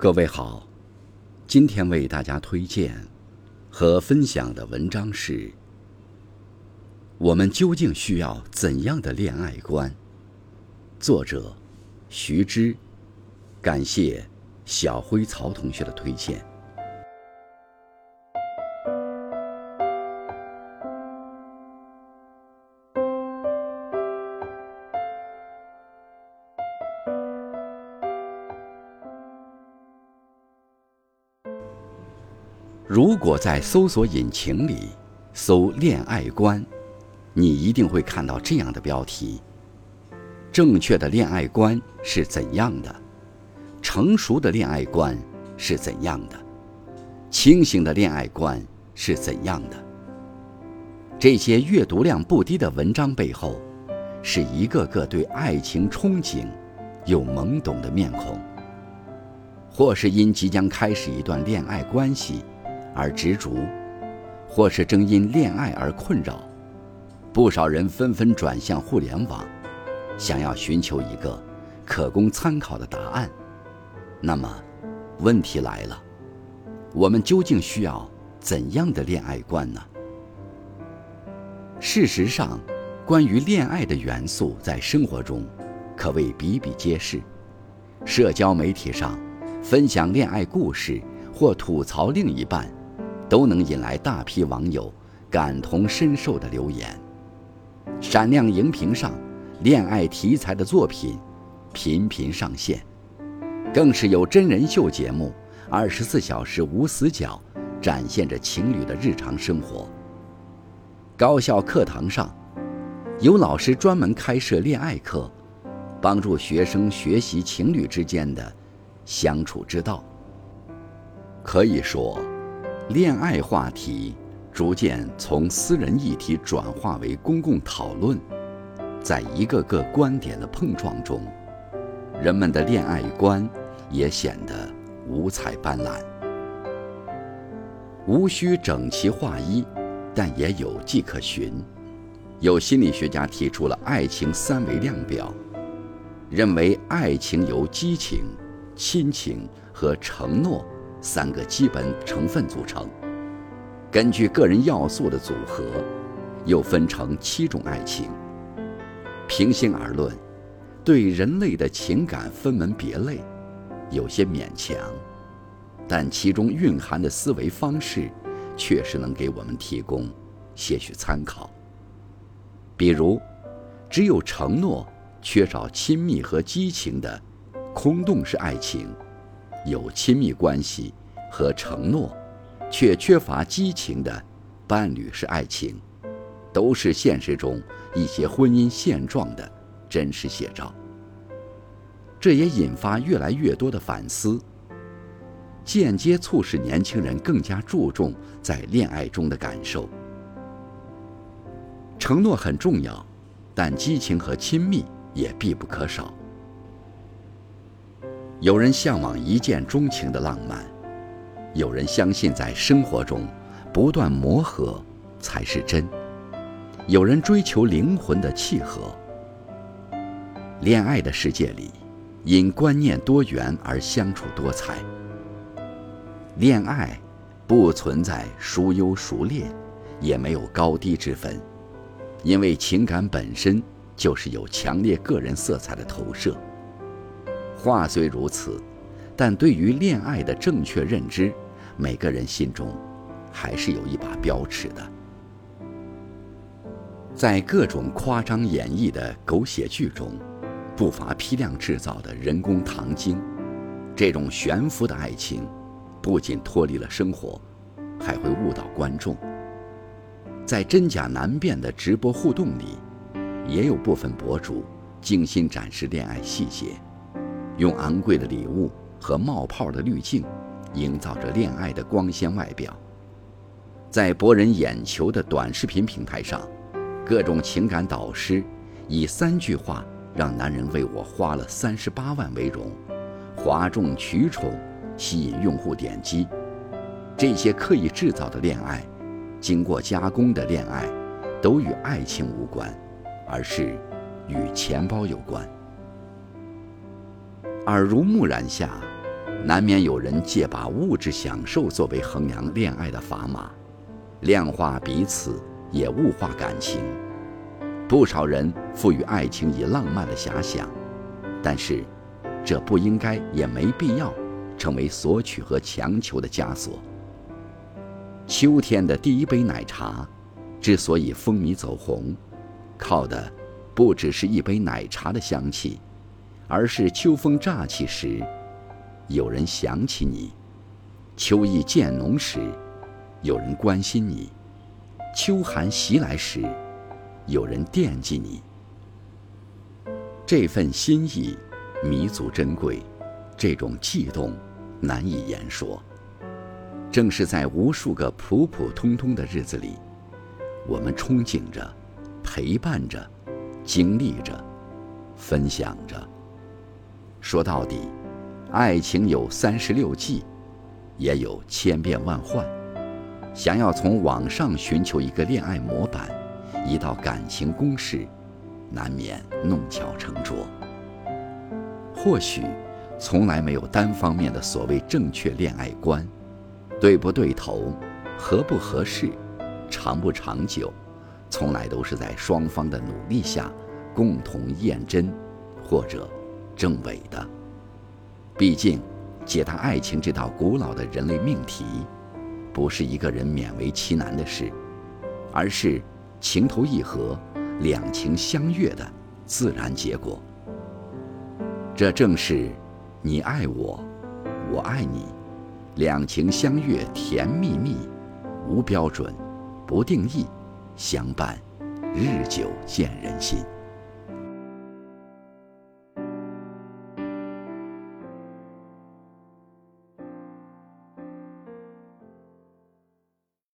各位好，今天为大家推荐和分享的文章是：我们究竟需要怎样的恋爱观？作者徐之，感谢小辉曹同学的推荐。如果在搜索引擎里搜“恋爱观”，你一定会看到这样的标题：正确的恋爱观是怎样的？成熟的恋爱观是怎样的？清醒的恋爱观是怎样的？这些阅读量不低的文章背后，是一个个对爱情憧憬又懵懂的面孔，或是因即将开始一段恋爱关系。而执着，或是正因恋爱而困扰，不少人纷纷转向互联网，想要寻求一个可供参考的答案。那么，问题来了：我们究竟需要怎样的恋爱观呢？事实上，关于恋爱的元素在生活中可谓比比皆是。社交媒体上分享恋爱故事或吐槽另一半。都能引来大批网友感同身受的留言。闪亮荧屏上，恋爱题材的作品频频上线，更是有真人秀节目二十四小时无死角，展现着情侣的日常生活。高校课堂上，有老师专门开设恋爱课，帮助学生学习情侣之间的相处之道。可以说。恋爱话题逐渐从私人议题转化为公共讨论，在一个个观点的碰撞中，人们的恋爱观也显得五彩斑斓。无需整齐划一，但也有迹可循。有心理学家提出了爱情三维量表，认为爱情由激情、亲情和承诺。三个基本成分组成，根据个人要素的组合，又分成七种爱情。平心而论，对人类的情感分门别类，有些勉强，但其中蕴含的思维方式，确实能给我们提供些许参考。比如，只有承诺，缺少亲密和激情的空洞式爱情。有亲密关系和承诺，却缺乏激情的伴侣式爱情，都是现实中一些婚姻现状的真实写照。这也引发越来越多的反思，间接促使年轻人更加注重在恋爱中的感受。承诺很重要，但激情和亲密也必不可少。有人向往一见钟情的浪漫，有人相信在生活中不断磨合才是真，有人追求灵魂的契合。恋爱的世界里，因观念多元而相处多彩。恋爱不存在孰优孰劣，也没有高低之分，因为情感本身就是有强烈个人色彩的投射。话虽如此，但对于恋爱的正确认知，每个人心中还是有一把标尺的。在各种夸张演绎的狗血剧中，不乏批量制造的人工糖精。这种悬浮的爱情，不仅脱离了生活，还会误导观众。在真假难辨的直播互动里，也有部分博主精心展示恋爱细节。用昂贵的礼物和冒泡的滤镜，营造着恋爱的光鲜外表。在博人眼球的短视频平台上，各种情感导师以三句话让男人为我花了三十八万为荣，哗众取宠，吸引用户点击。这些刻意制造的恋爱，经过加工的恋爱，都与爱情无关，而是与钱包有关。耳濡目染下，难免有人借把物质享受作为衡量恋爱的砝码，量化彼此，也物化感情。不少人赋予爱情以浪漫的遐想，但是，这不应该也没必要成为索取和强求的枷锁。秋天的第一杯奶茶，之所以风靡走红，靠的不只是一杯奶茶的香气，而是秋风乍起时，有人想起你；秋意渐浓时，有人关心你；秋寒袭来时，有人惦记你。这份心意弥足珍贵，这种悸动难以言说。正是在无数个普普通通的日子里，我们憧憬着，陪伴着，经历着，分享着。说到底，爱情有三十六计，也有千变万幻。想要从网上寻求一个恋爱模板，一道感情公式，难免弄巧成拙。或许，从来没有单方面的所谓正确恋爱观。对不对头，合不合适，长不长久，从来都是在双方的努力下共同验真，或者证伪的。毕竟，解答爱情这道古老的人类命题，不是一个人勉为其难的事，而是情投意合、两情相悦的自然结果。这正是你爱我，我爱你。两情相悦，甜蜜蜜，无标准，不定义，相伴，日久见人心。